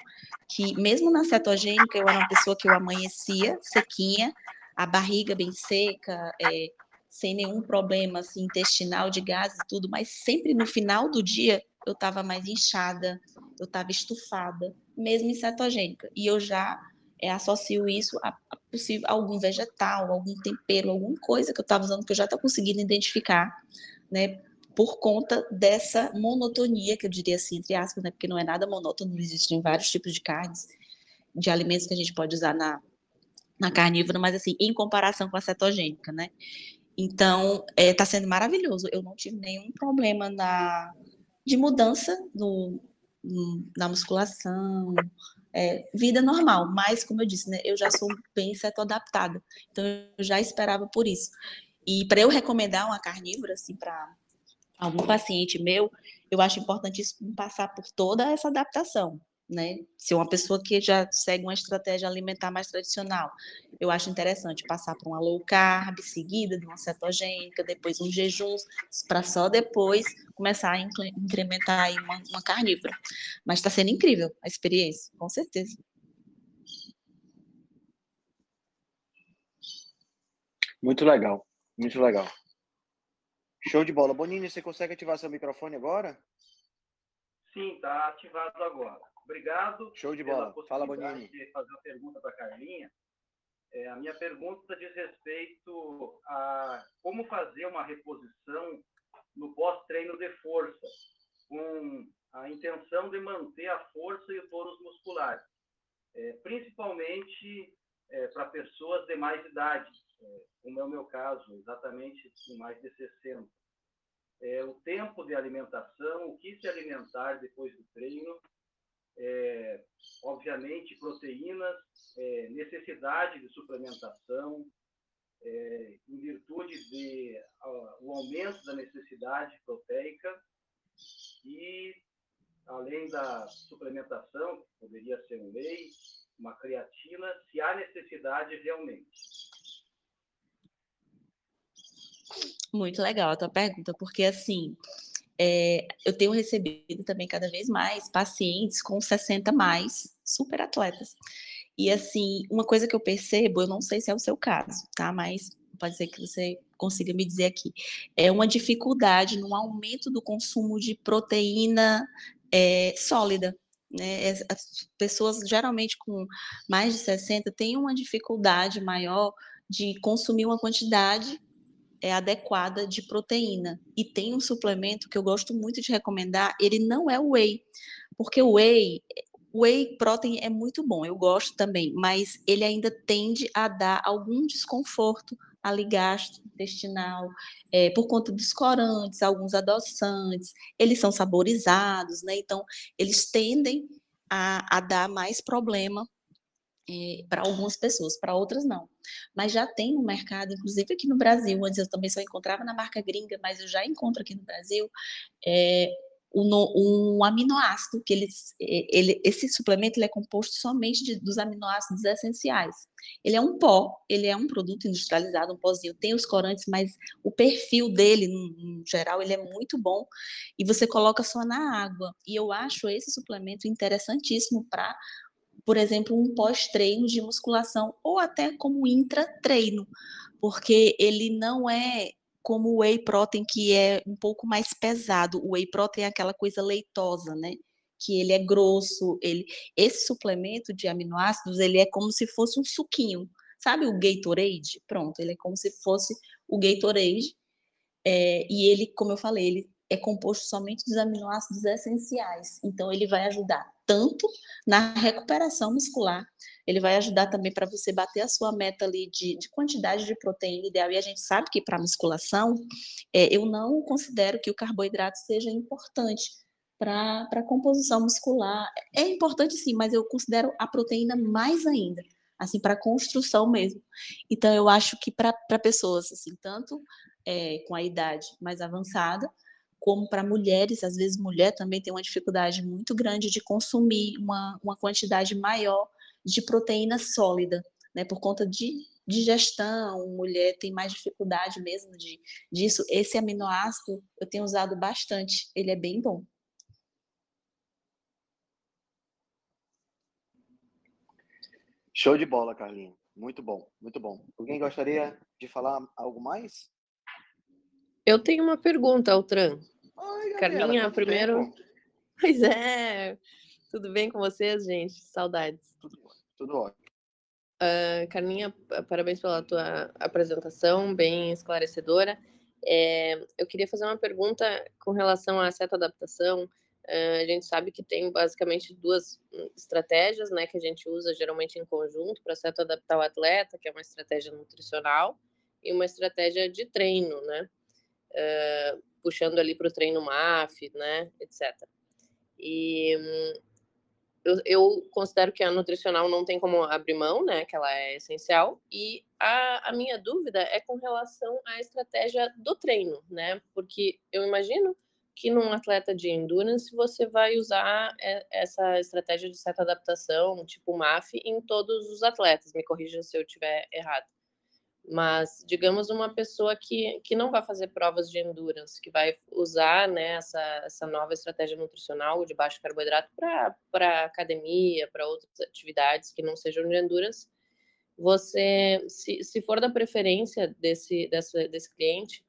[SPEAKER 3] que mesmo na cetogênica eu era uma pessoa que eu amanhecia sequinha, a barriga bem seca, é, sem nenhum problema assim, intestinal de gases e tudo, mas sempre no final do dia eu estava mais inchada, eu estava estufada, mesmo em cetogênica. E eu já é, associo isso a, a possível algum vegetal, algum tempero, alguma coisa que eu estava usando que eu já estou conseguindo identificar, né? Por conta dessa monotonia, que eu diria assim, entre aspas, né? Porque não é nada monótono, existem vários tipos de carnes, de alimentos que a gente pode usar na, na carnívora, mas assim, em comparação com a cetogênica, né? Então, está é, tá sendo maravilhoso. Eu não tive nenhum problema na, de mudança no, no na musculação, é, vida normal, mas como eu disse, né, eu já sou bem seto adaptada, então eu já esperava por isso. E para eu recomendar uma carnívora assim para algum paciente meu, eu acho importantíssimo passar por toda essa adaptação né? Se uma pessoa que já segue uma estratégia alimentar mais tradicional, eu acho interessante passar por uma low carb, seguida de uma cetogênica, depois um jejum, para só depois começar a incrementar uma, uma carnívora. Mas está sendo incrível a experiência, com certeza.
[SPEAKER 2] Muito legal, muito legal. Show de bola. Bonini, você consegue ativar seu microfone agora?
[SPEAKER 5] Sim, está ativado agora. Obrigado.
[SPEAKER 2] Show de bola. Fala, Bonini.
[SPEAKER 5] De fazer uma pergunta para a Carlinha. É, a minha pergunta diz respeito a como fazer uma reposição no pós-treino de força, com a intenção de manter a força e o tônus muscular, é, principalmente é, para pessoas de mais idade, como é o meu caso, exatamente com mais de 60. É, o tempo de alimentação, o que se alimentar depois do treino é, obviamente, proteínas, é, necessidade de suplementação, é, em virtude de o aumento da necessidade proteica e, além da suplementação, poderia ser um whey, uma creatina, se há necessidade realmente.
[SPEAKER 3] Muito legal a tua pergunta, porque assim, é, eu tenho recebido também cada vez mais pacientes com 60 mais, super atletas. E assim, uma coisa que eu percebo, eu não sei se é o seu caso, tá? Mas pode ser que você consiga me dizer aqui, é uma dificuldade no aumento do consumo de proteína é, sólida. Né? As pessoas geralmente com mais de 60 têm uma dificuldade maior de consumir uma quantidade é adequada de proteína. E tem um suplemento que eu gosto muito de recomendar, ele não é o whey, porque o whey, whey protein é muito bom, eu gosto também, mas ele ainda tende a dar algum desconforto ali gastrointestinal, é, por conta dos corantes, alguns adoçantes, eles são saborizados, né? Então, eles tendem a, a dar mais problema é, para algumas pessoas, para outras não. Mas já tem no mercado, inclusive aqui no Brasil, antes eu também só encontrava na marca gringa, mas eu já encontro aqui no Brasil, é, um, um, aminoácido, que ele, ele, esse suplemento ele é composto somente de, dos aminoácidos essenciais. Ele é um pó, ele é um produto industrializado, um pozinho, tem os corantes, mas o perfil dele, no geral, ele é muito bom, e você coloca só na água. E eu acho esse suplemento interessantíssimo para por exemplo, um pós-treino de musculação ou até como intra-treino, porque ele não é como o whey protein que é um pouco mais pesado. O whey protein é aquela coisa leitosa, né? Que ele é grosso, ele esse suplemento de aminoácidos, ele é como se fosse um suquinho. Sabe o Gatorade? Pronto, ele é como se fosse o Gatorade. É, e ele, como eu falei, ele é composto somente dos aminoácidos essenciais. Então, ele vai ajudar tanto na recuperação muscular. Ele vai ajudar também para você bater a sua meta ali de, de, quantidade de proteína ideal. E a gente sabe que para musculação, é, eu não considero que o carboidrato seja importante para a composição muscular. É importante sim, mas eu considero a proteína mais ainda, assim, para construção mesmo. Então, eu acho que para pessoas, assim, tanto é, com a idade mais avançada, como para mulheres, às vezes mulher também tem uma dificuldade muito grande de consumir uma, uma quantidade maior de proteína sólida, né, por conta de digestão, mulher tem mais dificuldade mesmo de, disso. Esse aminoácido eu tenho usado bastante, ele é bem bom.
[SPEAKER 2] Show de bola, Carlinhos. Muito bom, muito bom. Alguém gostaria de falar algo mais?
[SPEAKER 6] Eu tenho uma pergunta, Altran. Oi, Carlinha, primeiro. Tempo? Pois é. Tudo bem com vocês, gente? Saudades.
[SPEAKER 2] Tudo, tudo ótimo.
[SPEAKER 6] Uh, Carlinha, parabéns pela tua apresentação, bem esclarecedora. É, eu queria fazer uma pergunta com relação à certa adaptação. Uh, a gente sabe que tem basicamente duas hum, estratégias, né, que a gente usa geralmente em conjunto para certo adaptar o atleta, que é uma estratégia nutricional e uma estratégia de treino, né? Uh, puxando ali para o treino MAF, né, etc. E hum, eu, eu, considero que a nutricional não tem como abrir mão, né, que ela é essencial. E a, a minha dúvida é com relação à estratégia do treino, né, porque eu imagino que num atleta de endurance você vai usar essa estratégia de certa adaptação, tipo MAF, em todos os atletas. Me corrija se eu estiver errado. Mas, digamos, uma pessoa que, que não vai fazer provas de endurance, que vai usar né, essa, essa nova estratégia nutricional de baixo carboidrato para academia, para outras atividades que não sejam de endurance, você, se, se for da preferência desse, desse, desse cliente,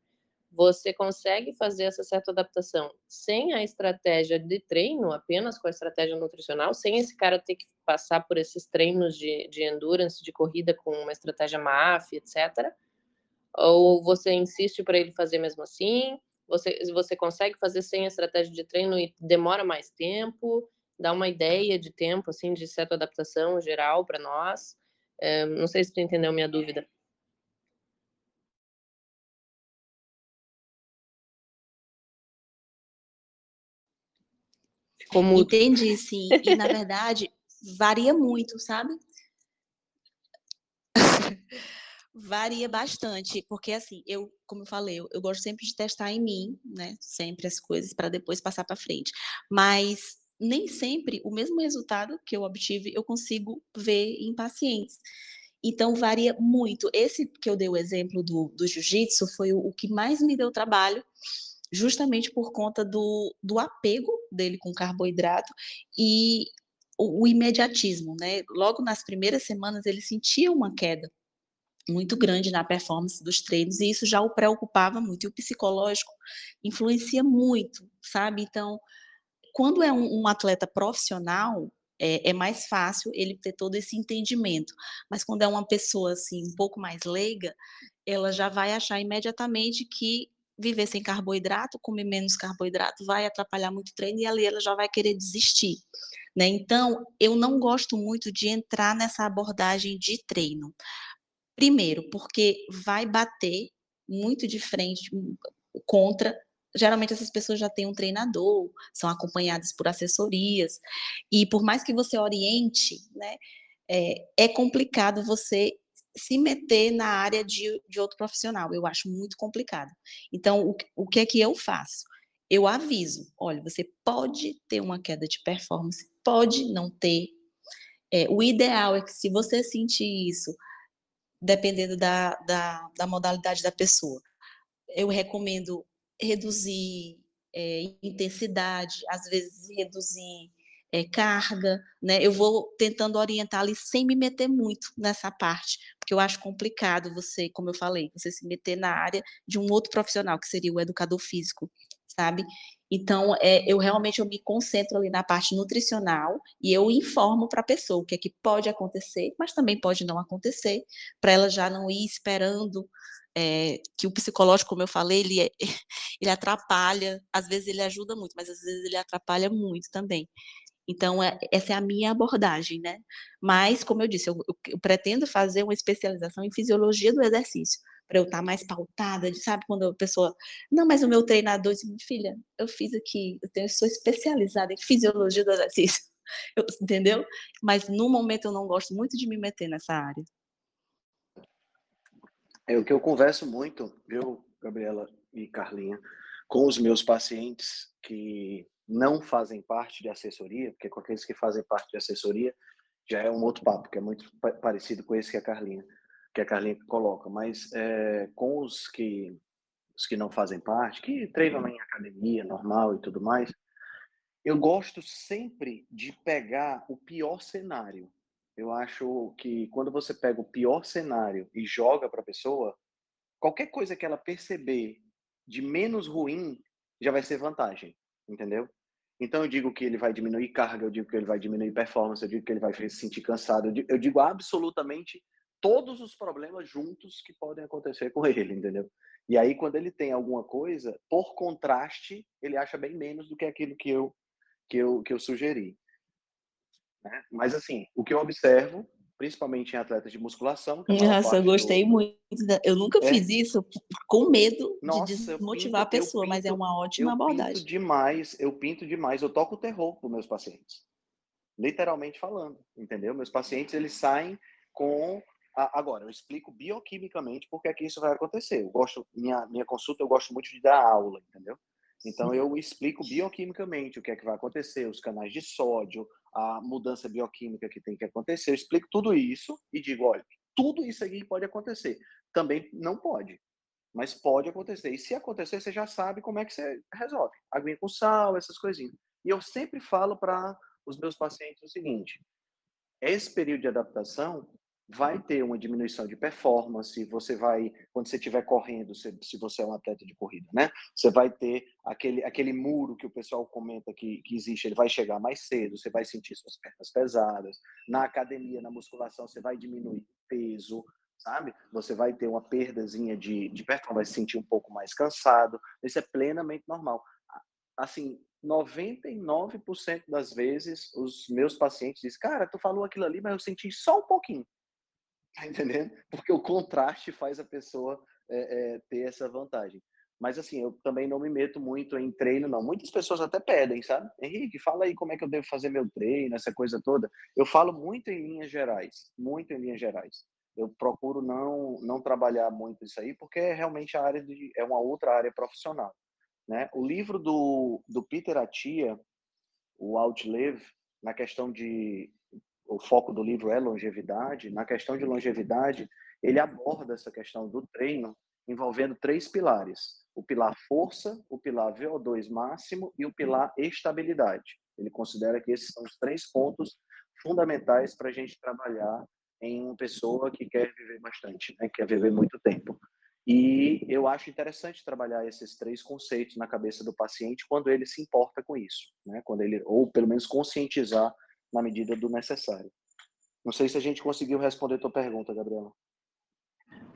[SPEAKER 6] você consegue fazer essa certa adaptação sem a estratégia de treino, apenas com a estratégia nutricional, sem esse cara ter que passar por esses treinos de, de endurance, de corrida com uma estratégia MAF, etc. Ou você insiste para ele fazer mesmo assim? Você, você consegue fazer sem a estratégia de treino e demora mais tempo? Dá uma ideia de tempo, assim, de certa adaptação geral para nós? É, não sei se tu entendeu minha dúvida.
[SPEAKER 3] Como... Entendi, sim. E, na verdade, varia muito, sabe? [LAUGHS] varia bastante, porque assim, eu, como eu falei, eu, eu, gosto sempre de testar em mim, né? Sempre as coisas para depois passar para frente. Mas nem sempre o mesmo resultado que eu obtive eu consigo ver em pacientes. Então varia muito. Esse que eu dei o exemplo do, do jiu-jitsu foi o, o que mais me deu trabalho justamente por conta do, do apego dele com carboidrato e o, o imediatismo, né? Logo nas primeiras semanas ele sentia uma queda muito grande na performance dos treinos e isso já o preocupava muito. E o psicológico influencia muito, sabe? Então, quando é um, um atleta profissional, é, é, mais fácil ele ter todo esse entendimento. Mas quando é uma pessoa assim um pouco mais leiga, ela já vai achar imediatamente que viver sem carboidrato, comer menos carboidrato, vai atrapalhar muito o treino e ali ela já vai querer desistir. Né? Então, eu não gosto muito de entrar nessa abordagem de treino. Primeiro, porque vai bater muito de frente contra. Geralmente essas pessoas já têm um treinador, são acompanhadas por assessorias, e por mais que você oriente, né, é, é complicado você se meter na área de, de outro profissional. Eu acho muito complicado. Então, o, o que é que eu faço? Eu aviso: olha, você pode ter uma queda de performance, pode não ter. É, o ideal é que, se você sentir isso, dependendo da, da, da modalidade da pessoa, eu recomendo reduzir é, intensidade, às vezes reduzir é, carga, né? Eu vou tentando orientar ali sem me meter muito nessa parte, porque eu acho complicado você, como eu falei, você se meter na área de um outro profissional, que seria o educador físico, sabe? Então, é, eu realmente eu me concentro ali na parte nutricional e eu informo para a pessoa o que é que pode acontecer, mas também pode não acontecer, para ela já não ir esperando é, que o psicológico, como eu falei, ele, é, [LAUGHS] ele atrapalha, às vezes ele ajuda muito, mas às vezes ele atrapalha muito também. Então, é, essa é a minha abordagem, né? Mas, como eu disse, eu, eu, pretendo fazer uma especialização em fisiologia do exercício, para eu estar tá mais pautada, de, sabe? Quando a pessoa, não, mas o meu treinador disse, filha, eu fiz aqui, eu, tenho, eu sou especializada em fisiologia do exercício, [LAUGHS] eu, entendeu? Mas, no momento, eu não gosto muito de me meter nessa área.
[SPEAKER 2] É o que eu converso muito, viu, Gabriela e Carlinha, com os meus pacientes que não fazem parte de assessoria, porque com aqueles que fazem parte de assessoria já é um outro papo, que é muito parecido com esse que a Carlinha, que a Carlinha coloca, mas é, com os que os que não fazem parte, que treinam em academia normal e tudo mais, eu gosto sempre de pegar o pior cenário. Eu acho que quando você pega o pior cenário e joga para a pessoa, qualquer coisa que ela perceber de menos ruim já vai ser vantagem, entendeu? Então eu digo que ele vai diminuir carga, eu digo que ele vai diminuir performance, eu digo que ele vai se sentir cansado, eu digo, eu digo absolutamente todos os problemas juntos que podem acontecer com ele, entendeu? E aí quando ele tem alguma coisa, por contraste, ele acha bem menos do que aquilo que eu que eu que eu sugeri. Né? Mas assim, o que eu observo principalmente em atletas de musculação.
[SPEAKER 3] Nossa, eu gostei do... muito. Da... Eu nunca é. fiz isso com medo Nossa, de desmotivar pinto, a pessoa, pinto, mas é uma ótima
[SPEAKER 2] eu
[SPEAKER 3] abordagem.
[SPEAKER 2] Pinto demais, eu pinto demais, eu toco terror para meus pacientes. Literalmente falando, entendeu? Meus pacientes, eles saem com Agora, eu explico bioquimicamente porque é que isso vai acontecer. Eu gosto, minha, minha consulta, eu gosto muito de dar aula, entendeu? Então, eu explico bioquimicamente o que é que vai acontecer, os canais de sódio, a mudança bioquímica que tem que acontecer. Eu explico tudo isso e digo, olha, tudo isso aqui pode acontecer. Também não pode, mas pode acontecer. E se acontecer, você já sabe como é que você resolve. Aguinha com sal, essas coisinhas. E eu sempre falo para os meus pacientes o seguinte: esse período de adaptação vai ter uma diminuição de performance, você vai, quando você estiver correndo, se, se você é um atleta de corrida, né? Você vai ter aquele, aquele muro que o pessoal comenta que, que existe, ele vai chegar mais cedo, você vai sentir suas pernas pesadas. Na academia, na musculação, você vai diminuir peso, sabe? Você vai ter uma perdazinha de, de performance, vai se sentir um pouco mais cansado. Isso é plenamente normal. Assim, 99% das vezes os meus pacientes dizem, cara, tu falou aquilo ali, mas eu senti só um pouquinho. [LAUGHS] Tá entendendo? Porque o contraste faz a pessoa é, é, ter essa vantagem. Mas assim, eu também não me meto muito em treino, não. Muitas pessoas até pedem, sabe? Henrique, fala aí como é que eu devo fazer meu treino, essa coisa toda. Eu falo muito em linhas gerais, muito em linhas gerais. Eu procuro não não trabalhar muito isso aí, porque é realmente a área de é uma outra área profissional, né? O livro do do Peter Atia, o Outlive, na questão de o foco do livro é longevidade, na questão de longevidade, ele aborda essa questão do treino envolvendo três pilares: o pilar força, o pilar VO2 máximo e o pilar estabilidade. Ele considera que esses são os três pontos fundamentais para a gente trabalhar em uma pessoa que quer viver bastante, né? quer viver muito tempo. E eu acho interessante trabalhar esses três conceitos na cabeça do paciente quando ele se importa com isso, né? Quando ele ou pelo menos conscientizar na medida do necessário. Não sei se a gente conseguiu responder a tua pergunta, Gabriela.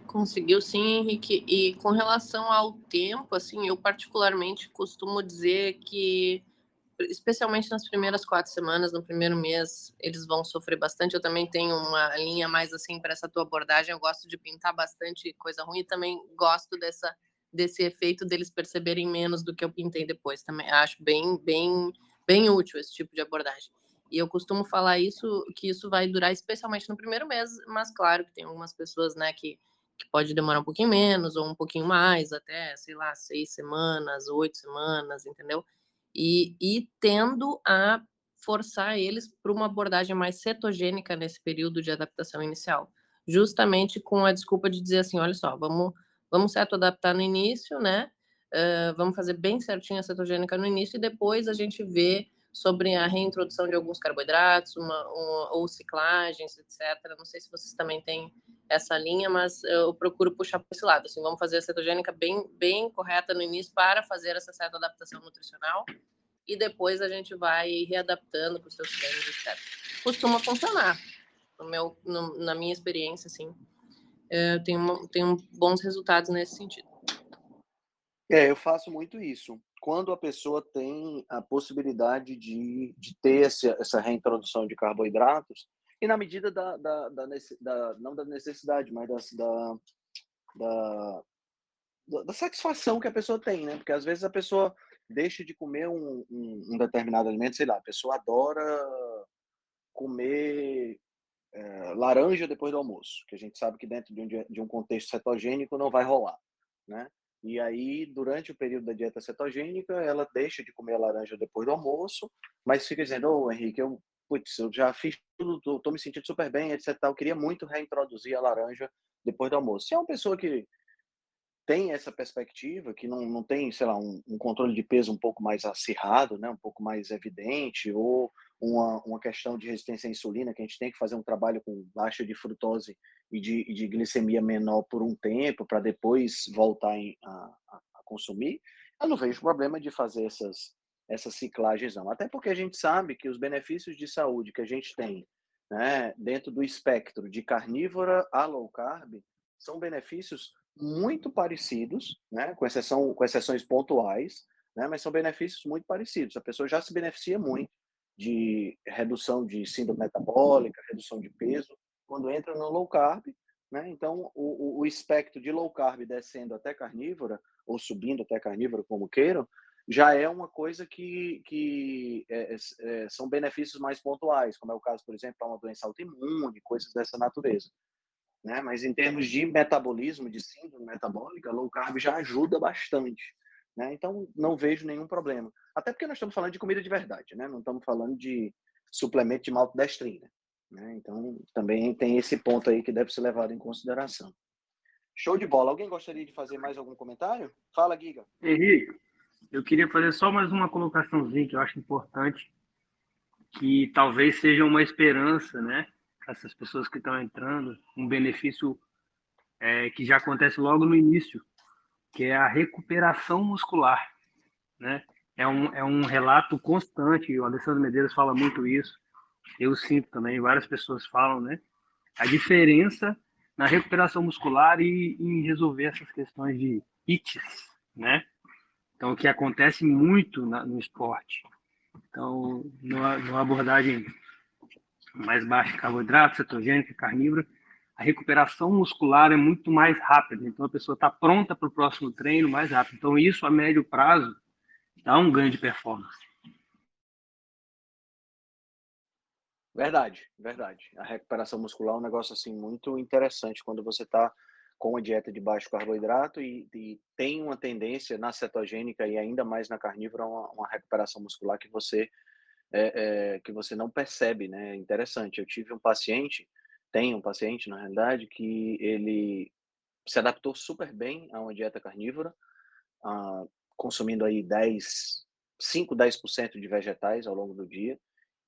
[SPEAKER 6] Conseguiu sim, Henrique. E com relação ao tempo, assim, eu particularmente costumo dizer que, especialmente nas primeiras quatro semanas, no primeiro mês, eles vão sofrer bastante. Eu também tenho uma linha mais assim para essa tua abordagem. Eu gosto de pintar bastante coisa ruim e também gosto dessa desse efeito deles perceberem menos do que eu pintei depois. Também acho bem, bem, bem útil esse tipo de abordagem. E eu costumo falar isso, que isso vai durar especialmente no primeiro mês, mas claro que tem algumas pessoas, né, que, que pode demorar um pouquinho menos ou um pouquinho mais, até, sei lá, seis semanas, oito semanas, entendeu? E, e tendo a forçar eles para uma abordagem mais cetogênica nesse período de adaptação inicial, justamente com a desculpa de dizer assim, olha só, vamos, vamos ceto-adaptar no início, né? Uh, vamos fazer bem certinho a cetogênica no início e depois a gente vê sobre a reintrodução de alguns carboidratos, uma, uma, ou ciclagens, etc. Não sei se vocês também têm essa linha, mas eu procuro puxar para esse lado. Assim, vamos fazer a cetogênica bem, bem correta no início para fazer essa certa adaptação nutricional e depois a gente vai readaptando para os seus treinos, etc. Costuma funcionar, no meu, no, na minha experiência, assim, eh, eu tenho, tenho bons resultados nesse sentido.
[SPEAKER 2] É, eu faço muito isso. Quando a pessoa tem a possibilidade de, de ter essa, essa reintrodução de carboidratos e na medida da, da, da, da não da necessidade, mas da, da, da, satisfação que a pessoa tem, né? Porque às vezes a pessoa deixa de comer um, um, um determinado alimento, sei lá, a pessoa adora comer é, laranja depois do almoço, que a gente sabe que dentro de um, de um contexto cetogênico não vai rolar, né? E aí, durante o período da dieta cetogênica, ela deixa de comer a laranja depois do almoço, mas fica dizendo, ô oh, Henrique, eu, putz, eu já fiz tudo, tô, tô, me sentindo super bem, etc. Eu queria muito reintroduzir a laranja depois do almoço. Se é uma pessoa que tem essa perspectiva, que não, não tem, sei lá, um, um, controle de peso um pouco mais acirrado, né, um pouco mais evidente, ou uma, uma questão de resistência à insulina, que a gente tem que fazer um trabalho com baixa de frutose e de, de glicemia menor por um tempo, para depois voltar em, a, a, consumir, eu não vejo problema de fazer essas, essas ciclagens, não. Até porque a gente sabe que os benefícios de saúde que a gente tem né, dentro do espectro de carnívora a low carb são benefícios muito parecidos, né, com, exceção, com exceções pontuais, né, mas são benefícios muito parecidos. A pessoa já se beneficia muito de redução de síndrome metabólica, redução de peso, quando entra no low carb. Né? Então, o, o, espectro de low carb descendo até carnívora, ou subindo até carnívora, como queiram, já é uma coisa que, que é, é, é são benefícios mais pontuais, como é o caso, por exemplo, para uma doença autoimune, coisas dessa natureza né? Mas em termos de metabolismo, de síndrome metabólica, low carb já ajuda bastante, né? Então não vejo nenhum problema. Até porque nós estamos falando de comida de verdade, né? Não estamos falando de suplemento de maltodestrina, né? Então também tem esse ponto aí que deve ser levado em consideração. Show de bola. Alguém gostaria de fazer mais algum comentário? Fala, Giga.
[SPEAKER 4] Henrique, eu queria fazer só mais uma colocaçãozinha que eu acho importante, que talvez seja uma esperança, né? essas pessoas que estão entrando, um benefício é, que já acontece logo no início, que é a recuperação muscular, né? É um, é um relato constante, o Alessandro Medeiros fala muito isso, eu sinto também, várias pessoas falam, né? A diferença na recuperação muscular e em resolver essas questões de ites, né? Então, o que acontece muito na, no esporte. Então, numa, numa abordagem mais baixa carboidrato, cetogênica, carnívora, a recuperação muscular é muito mais rápida. Então a pessoa está pronta para o próximo treino mais rápido. Então isso a médio prazo dá um ganho de performance.
[SPEAKER 2] Verdade, verdade. A recuperação muscular é um negócio assim muito interessante quando você está com uma dieta de baixo carboidrato e, e, tem uma tendência na cetogênica e ainda mais na carnívora uma, uma recuperação muscular que você é, é, que você não percebe, né? Interessante. Eu tive um paciente, tenho um paciente, na realidade, que ele se adaptou super bem a uma dieta carnívora, ah, consumindo aí 10, 5, 10% de vegetais ao longo do dia.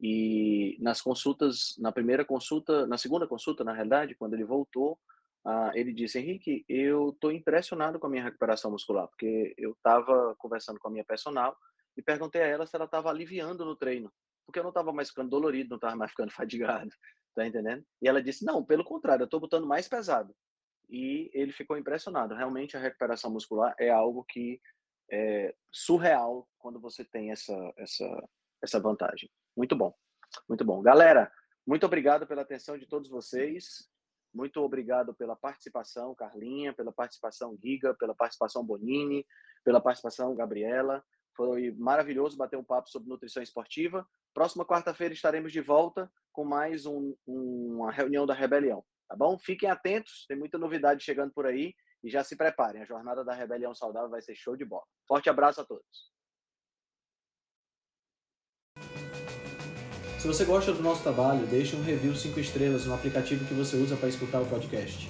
[SPEAKER 2] E nas consultas, na primeira consulta, na segunda consulta, na realidade, quando ele voltou, ah, ele disse: Henrique, eu estou impressionado com a minha recuperação muscular, porque eu estava conversando com a minha personal e perguntei a ela se ela estava aliviando no treino, porque eu não estava mais ficando dolorido, não estava mais ficando [LAUGHS] fadigado, tá entendendo? E ela disse: não, pelo contrário, eu estou botando mais pesado. E ele ficou impressionado. Realmente a recuperação muscular é algo que é surreal quando você tem essa essa essa vantagem. Muito bom, muito bom, galera. Muito obrigado pela atenção de todos vocês. Muito obrigado pela participação, Carlinha, pela participação Giga, pela participação Bonini, pela participação Gabriela. Foi maravilhoso bater um papo sobre nutrição esportiva. Próxima quarta-feira estaremos de volta com mais um, uma reunião da Rebelião, tá bom? Fiquem atentos, tem muita novidade chegando por aí e já se preparem. A jornada da Rebelião Saudável vai ser show de bola. Forte abraço a todos.
[SPEAKER 1] Se você gosta do nosso trabalho, deixe um review 5 estrelas no aplicativo que você usa para escutar o podcast.